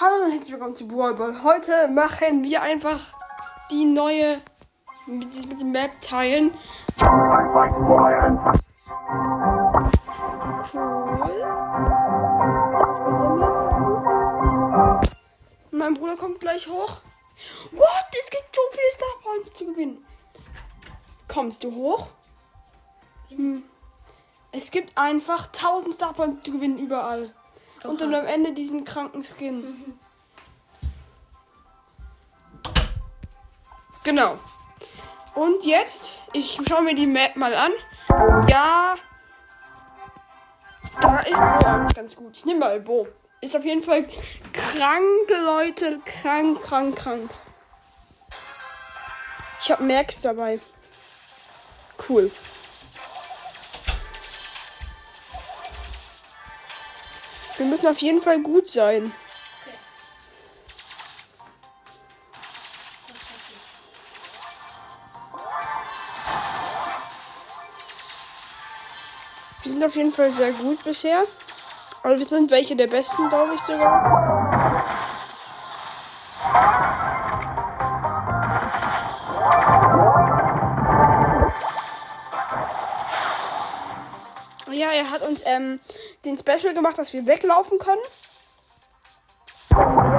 Hallo und herzlich willkommen zu Brawl Ball. Heute machen wir einfach die neue mit diesem Map teilen. Cool. Mein Bruder kommt gleich hoch. What? Es gibt so viele Star Points zu gewinnen. Kommst du hoch? Hm. Es gibt einfach 1000 Star Points zu gewinnen überall. Und dann am Ende diesen kranken Skin. Genau. Und jetzt, ich schaue mir die Map mal an. Ja. Da ist Bo eigentlich ganz gut. Ich nehme mal Bo. Ist auf jeden Fall krank, Leute. Krank, krank, krank. Ich habe Max dabei. Cool. Wir müssen auf jeden Fall gut sein. Wir sind auf jeden Fall sehr gut bisher. Aber wir sind welche der besten, glaube ich sogar. Ja, er hat uns ähm, den Special gemacht, dass wir weglaufen können. Oh.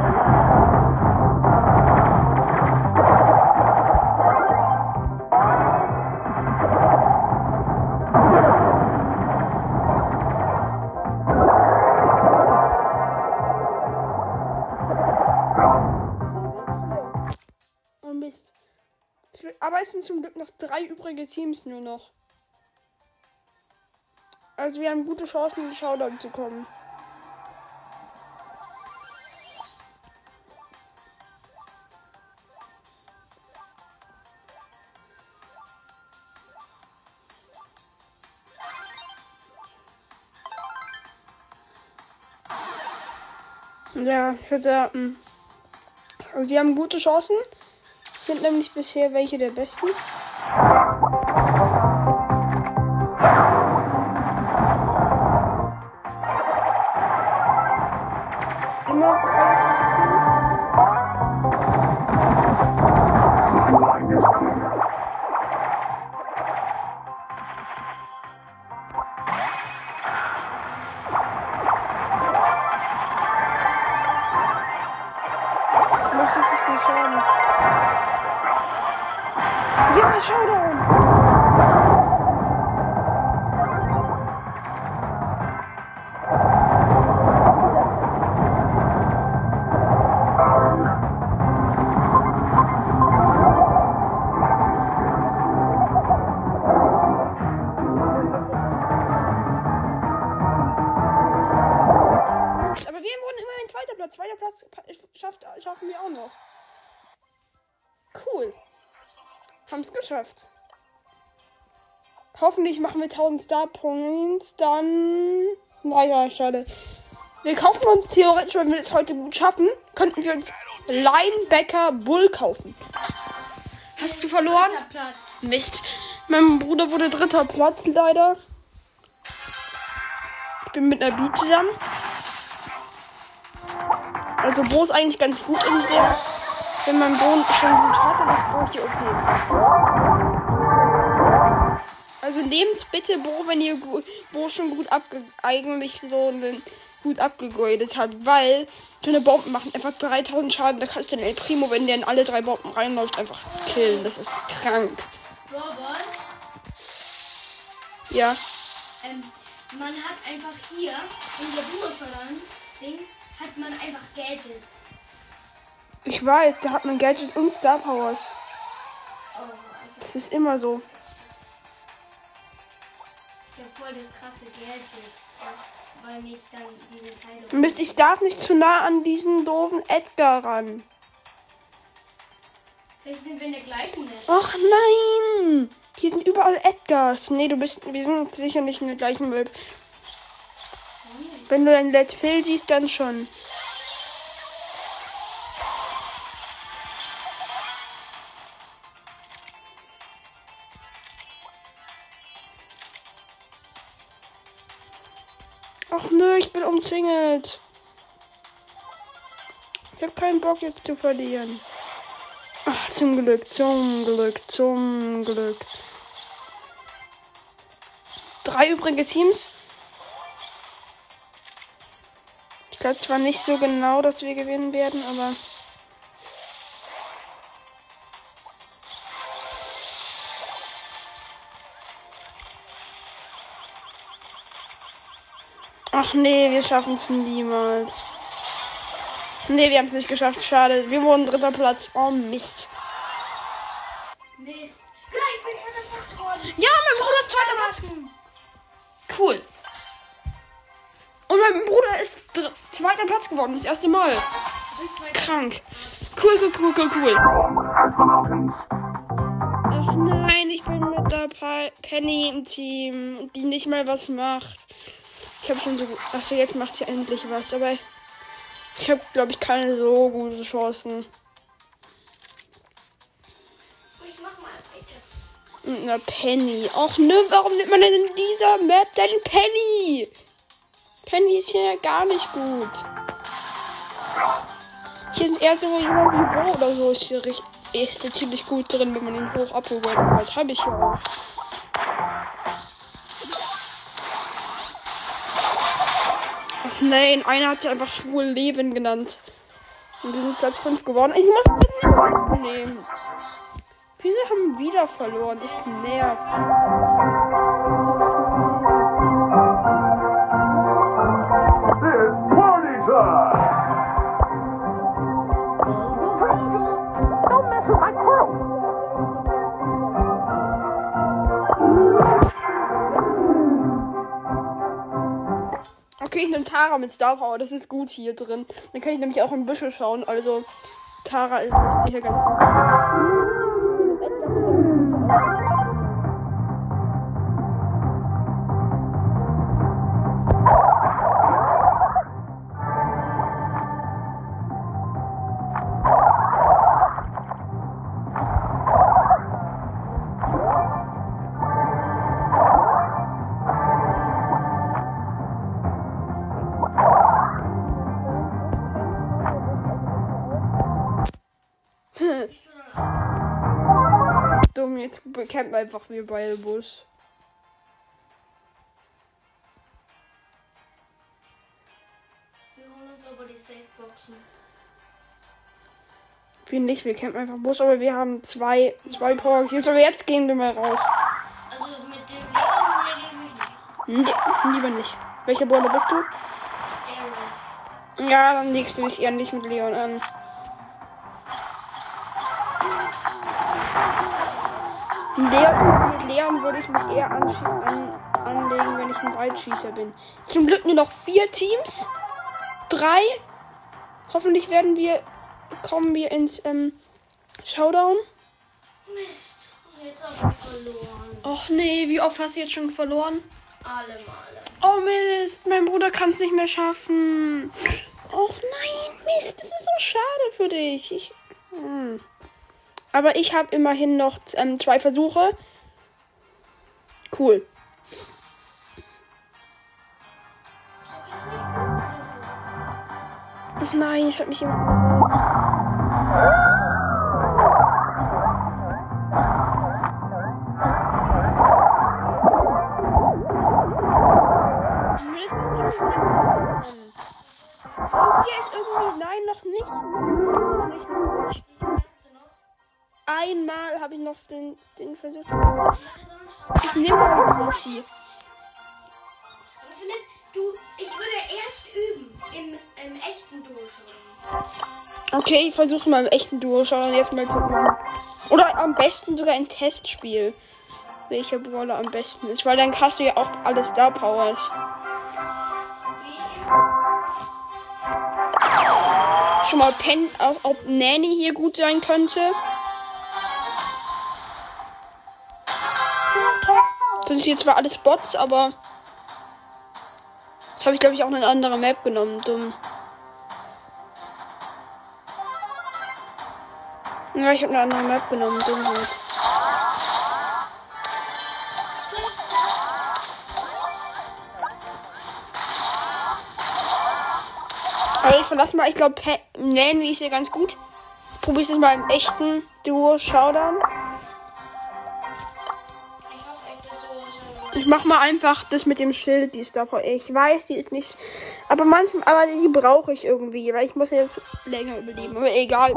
Aber es sind zum Glück noch drei übrige Teams nur noch. Also wir haben gute Chancen, in die Showdown zu kommen. Ja, ich würde sagen, also wir haben gute Chancen. Sind nämlich bisher welche der besten. Immer. Hoffentlich machen wir 1000 Star Points. Dann. Naja, schade. Wir kaufen uns theoretisch, wenn wir es heute gut schaffen, könnten wir uns Linebacker Bull kaufen. Hast du verloren? Dritter Platz. Mist. Mein Bruder wurde dritter Platz, leider. Ich bin mit einer B zusammen. Also Bo ist eigentlich ganz gut in der. Wenn man Bo schon gut hat, dann ist Bo die OP. Also nehmt bitte Bo, wenn ihr Bo schon gut abge eigentlich so einen, gut abgegradet hat, weil so eine Bomben machen einfach 3000 Schaden. Da kannst du den El Primo, wenn der in alle drei Bomben reinläuft, einfach killen. Das ist krank. Robert, Ja. ähm, man hat einfach hier in der Boomerang Dings hat man einfach Gadgets. Ich weiß, da hat man Gadgets und Star Powers. Oh, also Das ist immer so. Ich voll das krasse. Das, weil mich dann diese Teile. Mist, ich darf nicht zu nah an diesen doofen Edgar ran. Vielleicht sind wir in der gleichen Netz. Och nein! Hier sind überall Edgars. Nee, du bist. Wir sind sicher nicht in der gleichen Welt. Wenn du dein Let's Play siehst, dann schon. Och nö, ich bin umzingelt. Ich habe keinen Bock jetzt zu verlieren. Ach, zum Glück, zum Glück, zum Glück. Drei übrige Teams. Ich glaube zwar nicht so genau, dass wir gewinnen werden, aber. Ach nee, wir schaffen es niemals. Nee, wir haben es nicht geschafft. Schade. Wir wurden dritter Platz. Oh Mist. Mist. Gleich, ich bin zweiter Platz geworden. Ja, mein Bruder ist zweiter Platz. Cool. Und mein Bruder ist zweiter Platz geworden. Das erste Mal. Krank. Cool, cool, cool, cool, cool. Ach nein, ich bin mit der Penny im Team, die nicht mal was macht. Ich habe schon so gut. Achso, jetzt macht sie endlich was, aber ich habe, glaube ich, keine so gute Chancen. Ich mach mal weiter. Einer Penny. Och ne, warum nimmt man denn in dieser Map denn Penny? Penny ist hier gar nicht gut. Hier sind eher so jemand wie Bo oder so. Ist hier, richtig, ist hier ziemlich gut drin, wenn man ihn hoch abholt. Halt, habe ich ja auch. Nein, einer hat sie einfach schwul Leben genannt. Und wir sind Platz 5 geworden. Ich muss mitnehmen. Wieso haben wir wieder verloren? Das nervt. It's party time! Easy breezy. Don't mess with my crew. Nehme Tara mit Star Power. Das ist gut hier drin. Dann kann ich nämlich auch in Büsche schauen. Also, Tara ist hier ganz gut. Einfach wir beide Bus. Wir holen uns aber die Safeboxen. Wir nicht, wir campen einfach Bus, aber wir haben zwei, zwei Power Cubes. Aber jetzt gehen wir mal raus. Also mit dem nicht. Nee, lieber nicht. Welcher Brawler bist du? Aaron. Ja, dann legst du dich eher nicht mit Leon an. Leon, mit Leon würde ich mich eher an, anlegen, wenn ich ein Weitschießer bin. Zum Glück nur noch vier Teams. Drei. Hoffentlich werden wir, kommen wir ins ähm, Showdown. Mist. Jetzt hab ich verloren. Och nee, wie oft hast du jetzt schon verloren? Alle Male. Oh Mist, mein Bruder kann es nicht mehr schaffen. Och nein, Mist, das ist so schade für dich. Ich, hm. Aber ich habe immerhin noch ähm, zwei Versuche. Cool. Ach nein, ich habe mich immer. Hier ist irgendwie. Nein, noch nicht. Noch nicht, habe ich noch den, den versucht. Ich nehme mal Roxy. Philipp, du, ich würde erst üben. Im, im echten Durchschauen. Okay, ich versuche mal im echten Duo schauen jetzt mal zu machen. Oder am besten sogar ein Testspiel. Welcher Brawler am besten ist, weil dann hast du ja auch alle Star Powers. Schon mal Pen, ob Nanny hier gut sein könnte. Sind hier zwar alles Bots, aber. Jetzt habe ich, glaube ich, auch eine andere Map genommen. Dumm. Ja, ich habe eine andere Map genommen. Dummheit. Aber ich verlasse mal, ich glaube, Nanny ist ja ganz gut. Probier es mal im echten Duo Showdown. Ich mach mal einfach das mit dem Schild, die ist dabei. Ich weiß, die ist nicht. Aber manchmal, aber die brauche ich irgendwie, weil ich muss jetzt länger überleben. Aber egal.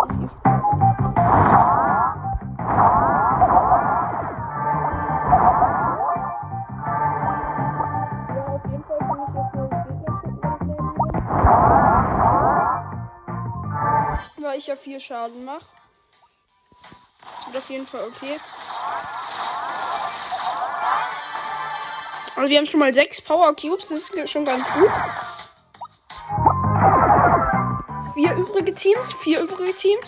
Weil ich ja vier Schaden mache. Das wird auf jeden Fall okay. Also wir haben schon mal sechs Power Cubes, das ist schon ganz gut. Vier übrige Teams, vier übrige Teams.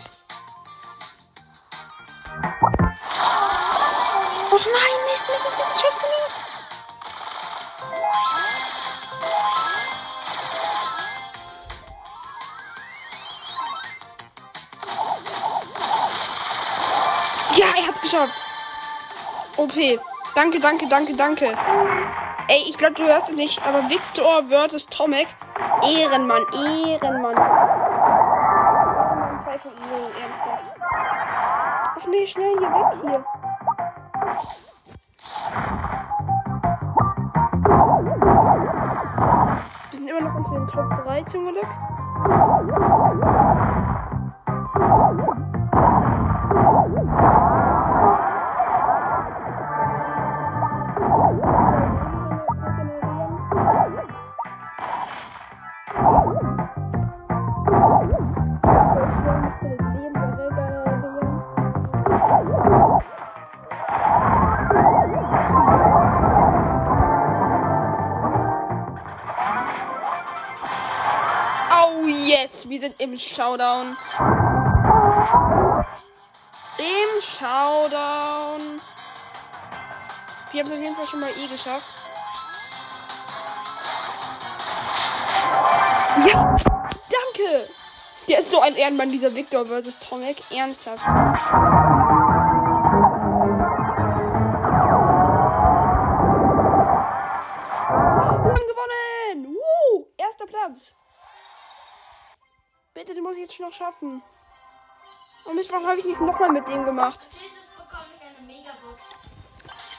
Och nein, nicht, schaffst du nicht. Ja, er hat's geschafft. OP. Danke, danke, danke, danke. Ey, ich glaube, du hörst es nicht, aber Victor versus Tomek. Ehrenmann, Ehrenmann. 2 von ihnen, ernsthaft. Ach nee, schnell hier weg hier. Wir sind immer noch unter den Top 3 zum Glück. Showdown. Im Showdown. Wir haben es auf jeden Fall schon mal eh geschafft. Ja, danke. Der ist so ein Ehrenmann, dieser Victor versus Tomek. Ernsthaft. Wir haben gewonnen. Woo, erster Platz. Bitte, den muss ich jetzt noch schaffen. Und Mist, warum habe ich nicht nochmal mit dem gemacht?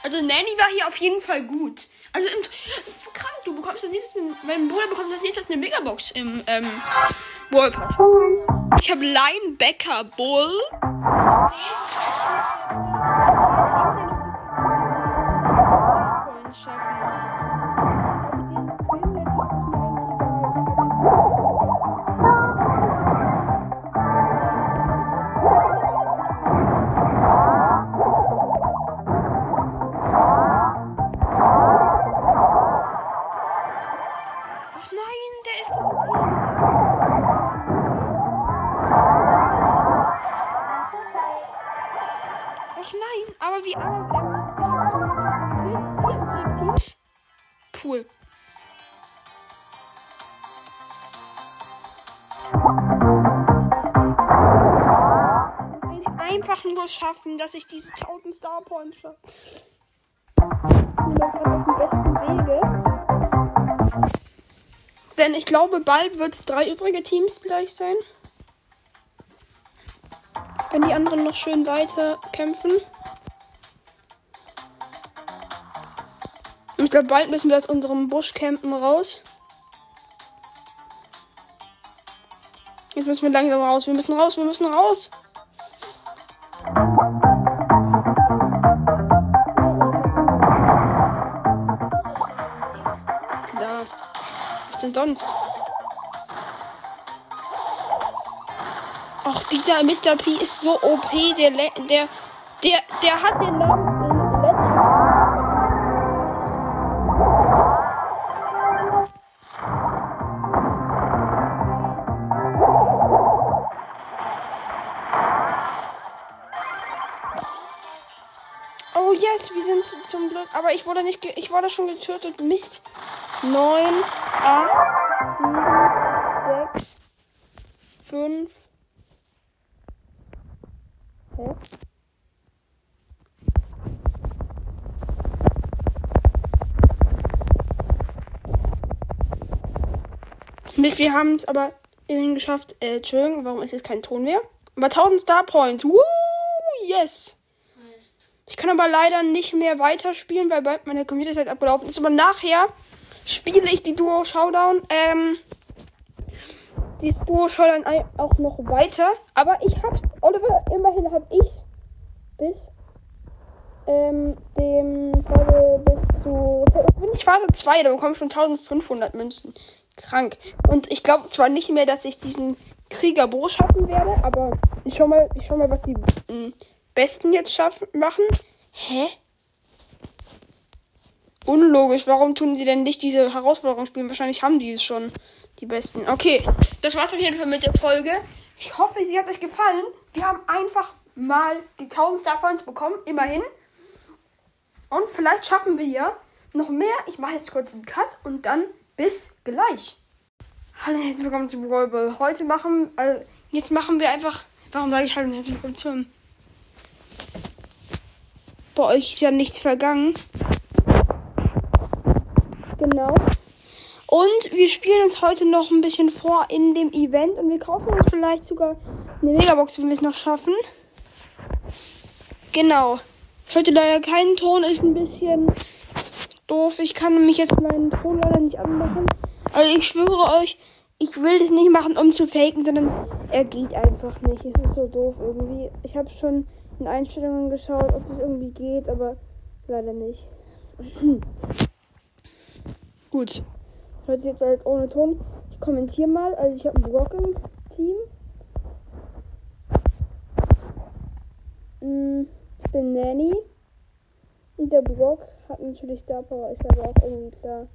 Also Nanny war hier auf jeden Fall gut. Also im, krank, du bekommst das nächste, mein Bruder bekommt das nächste eine Megabox im ähm, Brawl Pass. Ich habe Linebacker Bull. Ach nur schaffen, dass ich diese 1000 Star Points schaffe. Ich bin da gerade auf dem besten Wege. Denn ich glaube, bald wird es drei übrige Teams gleich sein. Wenn die anderen noch schön weiter kämpfen. Ich glaube, bald müssen wir aus unserem Busch campen raus. Jetzt müssen wir langsam raus. Wir müssen raus, wir müssen raus. Denn sonst? Ach, dieser Mr. P ist so OP, der, der, der, der hat den Namen. Oh yes, wir sind zum Glück. Aber ich wurde nicht, ich wurde schon getötet. Mist. 9, 8, 7, 6, 5. Hä? Mist, wir haben es, aber Immerhin geschafft. Äh, Entschuldigung, warum ist jetzt kein Ton mehr? Aber 1000 Star Points. Woo, yes. Ich kann aber leider nicht mehr weiterspielen, weil bald meine Computerzeit abgelaufen ist. Aber nachher spiele ich die Duo Showdown. Ähm, die Duo Showdown auch noch weiter. Aber ich hab's, Oliver, immerhin hab ich's bis ähm, dem Folge bis zu. Bin ich Phase 2, da bekomme ich schon 1500 Münzen. Krank. Und ich glaube zwar nicht mehr, dass ich diesen Krieger Bo schaffen werde, aber ich schau mal, ich schau mal, was die ähm, Besten jetzt schaffen machen. Hä? Unlogisch, warum tun sie denn nicht diese Herausforderung spielen? Wahrscheinlich haben die es schon, die Besten. Okay, das war's auf jeden Fall mit der Folge. Ich hoffe, sie hat euch gefallen. Wir haben einfach mal die 1000 Star Points bekommen, immerhin. Und vielleicht schaffen wir ja noch mehr. Ich mache jetzt kurz einen Cut und dann bis gleich. Hallo und herzlich willkommen zu Brawl. Heute machen, also jetzt machen wir einfach, warum sage ich Hallo und herzlich willkommen zu Bei euch ist ja nichts vergangen. Genau. Und wir spielen uns heute noch ein bisschen vor in dem Event und wir kaufen uns vielleicht sogar eine Megabox, wenn wir es noch schaffen. Genau. Heute leider keinen Ton, ist ein bisschen doof. Ich kann mich jetzt meinen Ton leider nicht anmachen. Also ich schwöre euch, ich will das nicht machen, um zu faken, sondern er geht einfach nicht. Es ist so doof irgendwie. Ich habe schon in Einstellungen geschaut, ob das irgendwie geht, aber leider nicht. Gut. Heute jetzt halt ohne Ton. Ich kommentiere mal. Also ich habe einen Brock im Team. Mm, Ich bin Nanny. Und der Brock hat natürlich Star Power, ist aber auch irgendwie klar.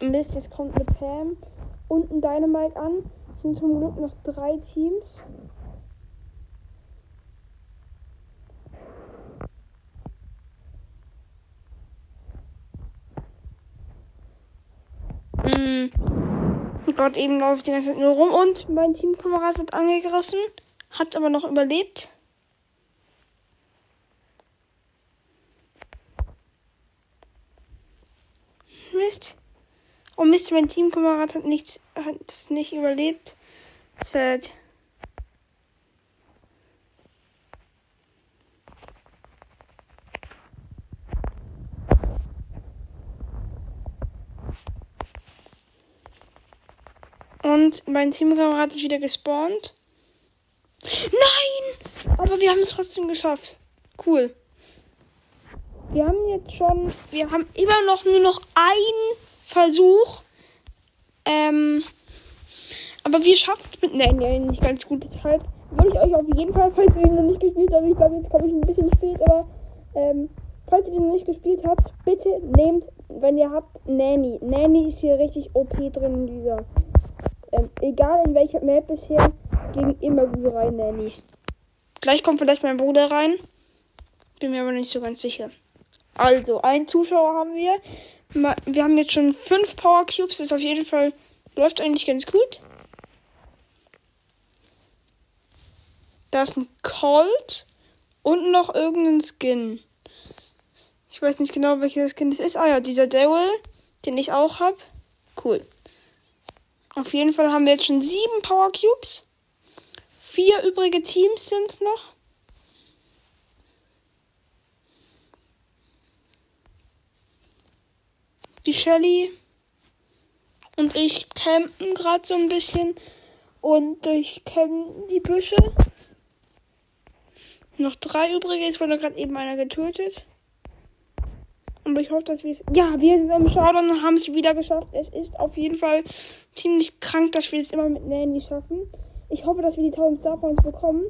Mist, jetzt kommt eine Pam und ein Dynamite an. Sind zum Glück noch drei Teams. Mm. Gott, eben läuft die ganze Zeit nur rum und mein Teamkamerad wird angegriffen, hat aber noch überlebt. Mist. Oh Mist, mein Teamkamerad hat nicht, hat nicht überlebt. Sad. Und mein Teamkamerad ist wieder gespawnt. Nein! Aber wir haben es trotzdem geschafft. Cool. Wir haben jetzt schon, wir haben immer noch nur noch einen Versuch. Ähm, aber wir schaffen es mit Nein, ja, nicht ganz gut. Deshalb würde ich euch auf jeden Fall, falls ihr ihn noch nicht gespielt habt, ich glaube, jetzt komme ich ein bisschen spät, aber ähm, falls ihr den noch nicht gespielt habt, bitte nehmt, wenn ihr habt, Nanny. Nanny ist hier richtig OP drin in dieser. Ähm, egal in welcher Map bisher, ging immer gut rein, Nanny. Gleich kommt vielleicht mein Bruder rein. Bin mir aber nicht so ganz sicher. Also, einen Zuschauer haben wir. Wir haben jetzt schon fünf Power Cubes. Das ist auf jeden Fall läuft eigentlich ganz gut. Da ist ein Colt und noch irgendein Skin. Ich weiß nicht genau, welcher Skin das ist. Ah ja, dieser Daryl, den ich auch habe. Cool. Auf jeden Fall haben wir jetzt schon sieben Power Cubes. Vier übrige Teams sind es noch. Die Shelly und ich campen gerade so ein bisschen und durchkämmen die Büsche. Noch drei übrige. Es wurde gerade eben einer getötet. Aber ich hoffe, dass wir es. Ja, wir sind im Showdown und haben es wieder geschafft. Es ist auf jeden Fall ziemlich krank, dass wir es immer mit Nanny schaffen. Ich hoffe, dass wir die 1000 Star Points bekommen.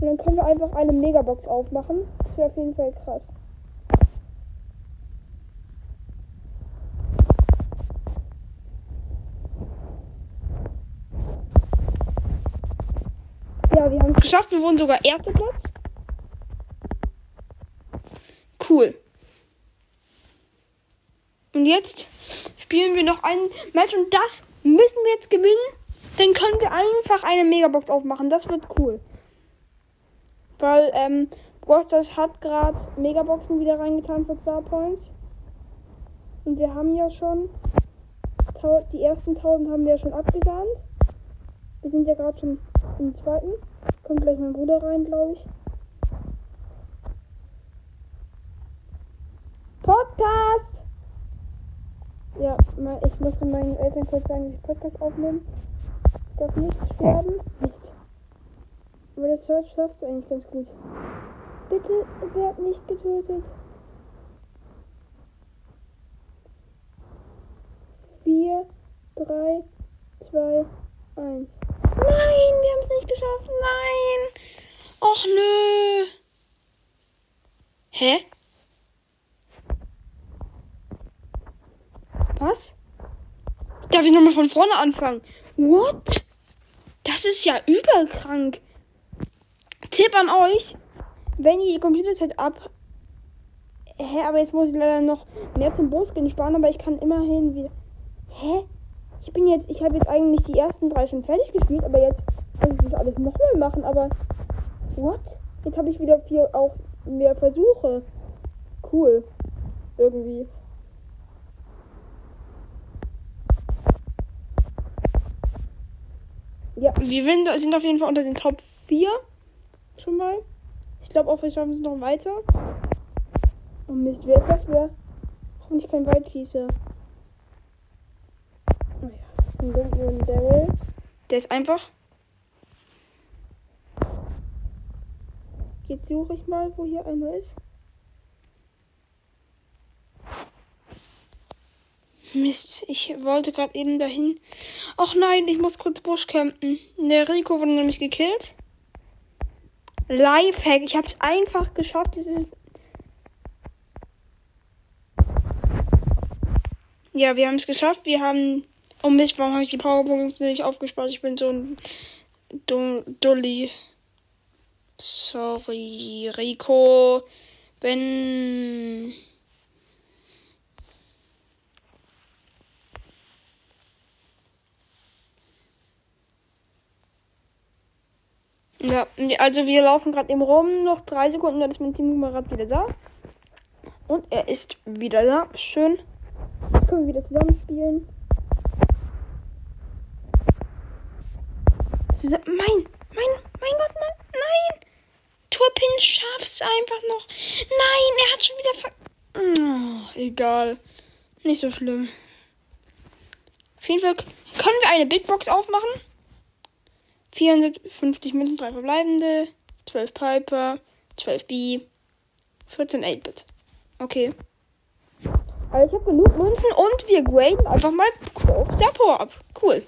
Und dann können wir einfach eine Megabox aufmachen. Das wäre auf jeden Fall krass. Geschafft. Wir wurden sogar erster Platz. Cool. Und jetzt spielen wir noch ein Match und das müssen wir jetzt gewinnen. Dann können wir einfach eine Megabox aufmachen. Das wird cool. Weil, ähm, Brosters hat gerade Megaboxen wieder reingetan für Star Points. Und wir haben ja schon. Die ersten 1000 haben wir ja schon abgesahnt. Wir sind ja gerade schon im zweiten. Kommt gleich mein Bruder rein, glaube ich. Podcast! Ja, mal- ich musste meinen Eltern kurz sagen, dass ich Podcast aufnehmen. Ich darf nicht sterben. Mist. Aber der Search schafft eigentlich ganz gut. Bitte werd nicht getötet. Vier, drei, zwei, eins. Nein, wir haben es nicht geschafft. Nein. Och nö. Hä? Was? Darf ich nochmal von vorne anfangen? What? Das ist ja überkrank. Tipp an euch, wenn ihr die Computerzeit ab. Hä, aber jetzt muss ich leider noch mehr zum Boskin sparen, aber ich kann immerhin wieder. Hä? Ich bin jetzt, ich habe jetzt eigentlich die ersten drei schon fertig gespielt, aber jetzt muss ich das alles nochmal machen, aber. What? Jetzt habe ich wieder vier auch mehr Versuche. Cool. Irgendwie. Ja, wir sind auf jeden Fall unter den Top 4. Schon mal. Ich glaube auch, wir schaffen es noch weiter. Oh Mist, wer ist das? Wer? Hoffentlich kein Waldschießer. Nur ein Daryl. Der ist einfach. Jetzt suche ich mal, wo hier einer ist. Mist, ich wollte gerade eben dahin. Ach nein, ich muss kurz Busch campen. Der Rico wurde nämlich gekillt. Lifehack, ich habe es einfach geschafft. Dieses ja, wir haben es geschafft. Wir haben. Oh Mist, warum habe ich die Powerpunkte nicht aufgespart? Ich bin so ein Du- Dulli. Sorry, Rico. Wenn. Ja, also wir laufen gerade eben rum. Noch drei Sekunden, dann ist mein Teamkamerad wieder da. Und er ist wieder da. Schön. Können wir wieder zusammen spielen. Mein, mein, mein Gott, mein, nein! Turpin schafft's einfach noch. Nein, er hat schon wieder ver... Oh, egal. Nicht so schlimm. Auf jeden Fall können wir eine Big Box aufmachen. 54 Münzen, 3 verbleibende, 12 Piper, 12 B, 14 8-Bit. Okay. Also ich habe genug Münzen und wir graden einfach mal auf der Power ab. Cool.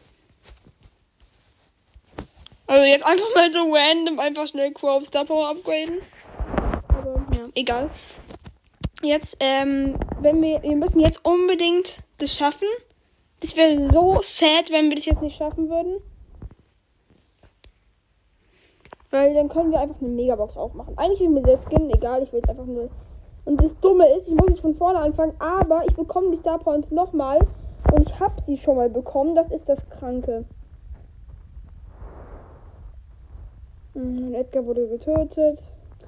Also jetzt einfach mal so random einfach schnell Crow auf Star Power upgraden. Aber ja, egal. Jetzt, ähm, wenn wir, wir müssen jetzt unbedingt das schaffen. Das wäre so sad, wenn wir das jetzt nicht schaffen würden. Weil dann können wir einfach eine Megabox aufmachen. Eigentlich ist mir der Skin egal, ich will jetzt einfach nur. Und das Dumme ist, ich muss jetzt von vorne anfangen, aber ich bekomme die Star Points nochmal. Und ich habe sie schon mal bekommen. Das ist das Kranke. Mhm, Edgar wurde getötet.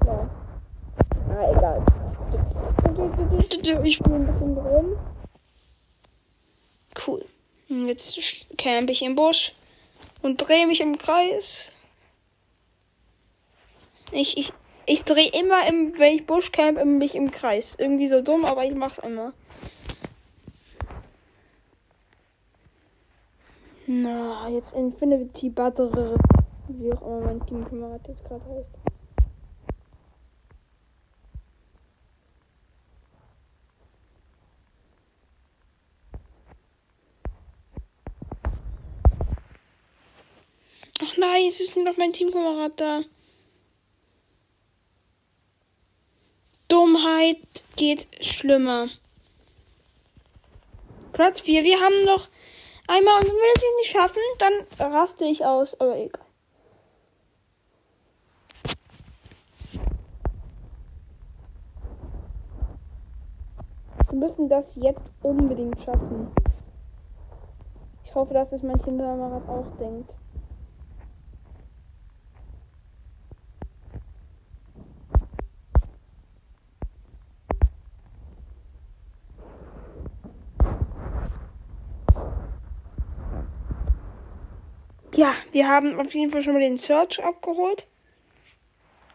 Klar. Na, egal. Ich spiele ein bisschen rum. Cool. Jetzt camp ich im Busch und drehe mich im Kreis. Ich, ich, ich drehe immer, im, wenn ich Busch camp, mich im Kreis. Irgendwie so dumm, aber ich mach's immer. Na, jetzt Infinity Battery. Wie auch immer mein Teamkamerad jetzt gerade heißt. Ach nein, es ist nur noch mein Teamkamerad da. Dummheit geht schlimmer. Platz 4. Wir haben noch einmal und wenn wir das jetzt nicht schaffen, dann raste ich aus. Aber egal. müssen das jetzt unbedingt schaffen. Ich hoffe, dass es mein Kinderkamerad auch denkt. Ja, wir haben auf jeden Fall schon mal den Search abgeholt.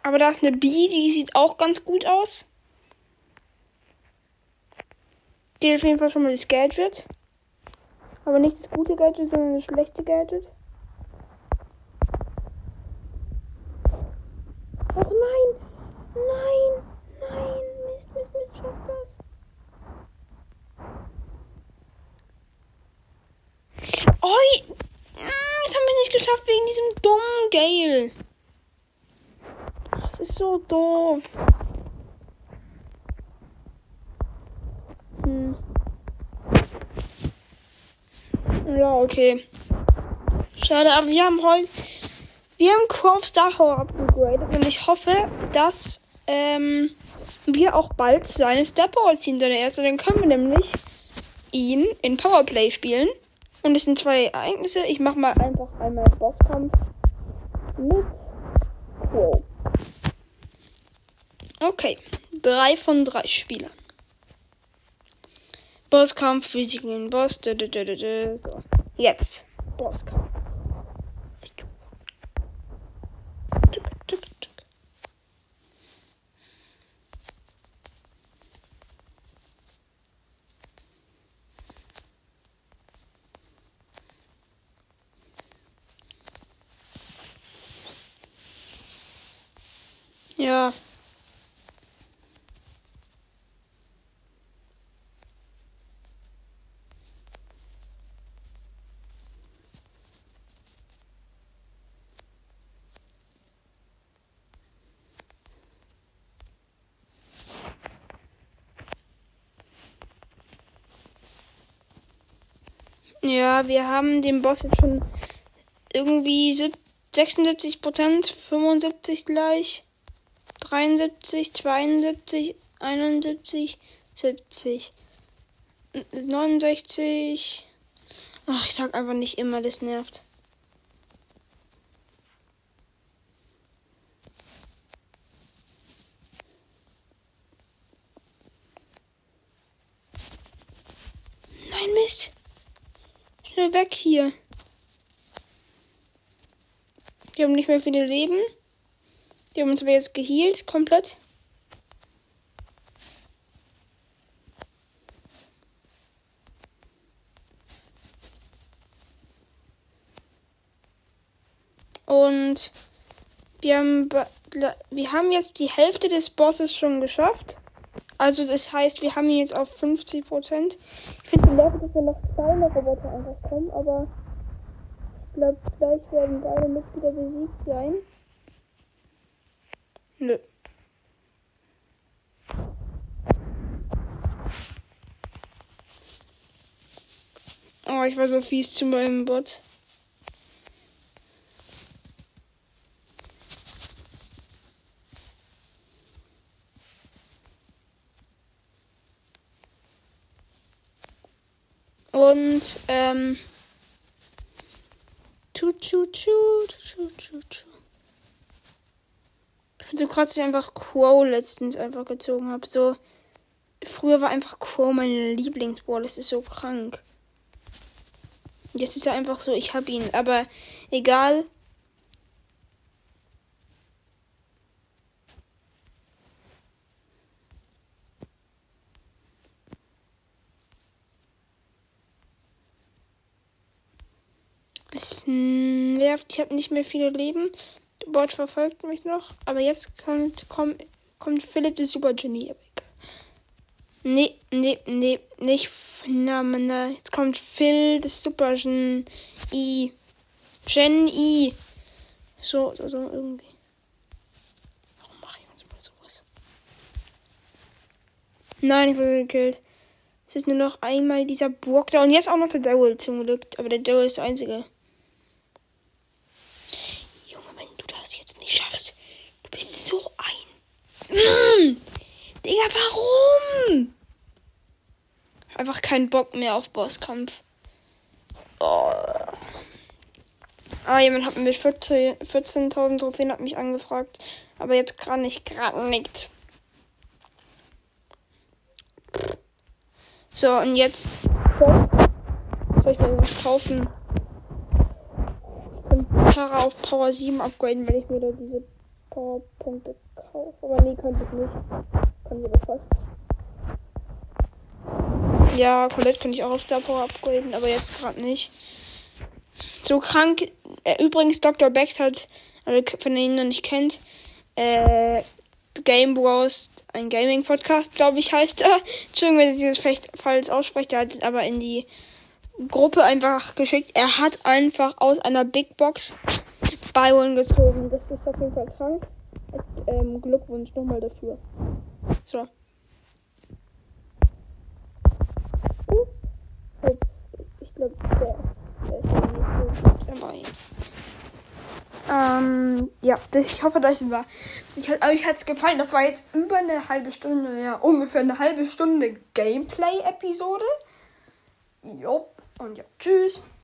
Aber da ist eine B, die sieht auch ganz gut aus. Hat auf jeden Fall schon mal das Gadget. Aber nicht das gute Gadget, sondern das schlechte Gadget. Och nein! Nein! Nein! Mist, Mist, Mist, schaff das! Oi! Mm, Das haben wir nicht geschafft wegen diesem dummen Gale. Das ist so doof. Hm. Ja, okay. Schade, aber wir haben heute. Wir haben Chrome Star Power upgradet und ich hoffe, dass ähm, wir auch bald seine Power ziehen, seine erste. Dann können wir nämlich ihn in Powerplay spielen. Und es sind zwei Ereignisse. Ich mache mal einfach einmal Bosskampf mit Quo. Okay. Drei von drei Spiele. Bosskampf, den Boss. dö, dö, dö, dö. So. Jetzt. Bosskampf. Ja, wir haben den Boss jetzt schon irgendwie sieb- 76 Prozent, 75 gleich, 73, 72, 71, 70, 69. Ach, ich sag einfach nicht immer, das nervt. Nein, Mist. Schnell weg hier. Wir haben nicht mehr viele Leben. Wir haben uns aber jetzt geheilt, komplett. Und wir haben, wir haben jetzt die Hälfte des Bosses schon geschafft. Also das heißt, wir haben ihn jetzt auf 50 Prozent. Ich finde nervig, dass da noch kleine Roboter einfach kommen, aber ich glaube, gleich werden beide Mitglieder besiegt sein. Nö. Oh, ich war so fies zu meinem Bot. Und, ähm. Tschu, tschu, tschu, tschu, tschu, tschu. Ich finde so krass, dass ich einfach Crow letztens einfach gezogen habe. So, früher war einfach Crow meine Lieblingsball. Das ist so krank. Jetzt ist er einfach so, ich hab ihn. Aber egal. Es nervt, ich habe nicht mehr viele Leben. Der Bot verfolgt mich noch. Aber jetzt kommt, kommt, kommt Philipp das Super Genie. Aber egal. Nee, nee, nee, nicht Phenomena. Jetzt kommt Phil das Super Gen I. Gen. So, so, so irgendwie. Warum mache ich manchmal sowas? Nein, ich wurde gekillt. Es ist nur noch einmal dieser Burg da und jetzt auch noch der Daryl zum Glück. Aber der Daryl ist der einzige. Junge, wenn du das jetzt nicht schaffst, du bist so ein. Mm, Digga, warum? Einfach keinen Bock mehr auf Bosskampf. Oh. Ah, jemand hat mit 14 14.000 Trophäen hat mich angefragt. Aber jetzt kann ich gerade nicht. So, und jetzt. Soll ich mir irgendwas kaufen? Ich kann Tara auf Power 7 upgraden, wenn ich mir da diese Powerpunkte kaufe. Aber nee, könnte ich nicht. Kann sie das fast. Ja, Colette könnte ich auch auf Star Power upgraden, aber jetzt gerade nicht. So krank. Äh, übrigens, Dr. Bex hat, also wenn ihr ihn noch nicht kennt, äh, Game Bros, ein Gaming-Podcast, glaube ich, heißt er. Entschuldigung, wenn ich das vielleicht falsch ausspreche, der hat aber in die Gruppe einfach geschickt. Er hat einfach aus einer Big Box Byron gezogen. Das ist auf jeden Fall krank. Ähm, Glückwunsch nochmal dafür. So. Uh. Ich glaube, der, der ist nicht gut. Ähm, ja, ich hoffe, das war. Ich, euch hat es gefallen. Das war jetzt über eine halbe Stunde, ja, ungefähr eine halbe Stunde Gameplay-Episode. Jupp. Und ja, tschüss.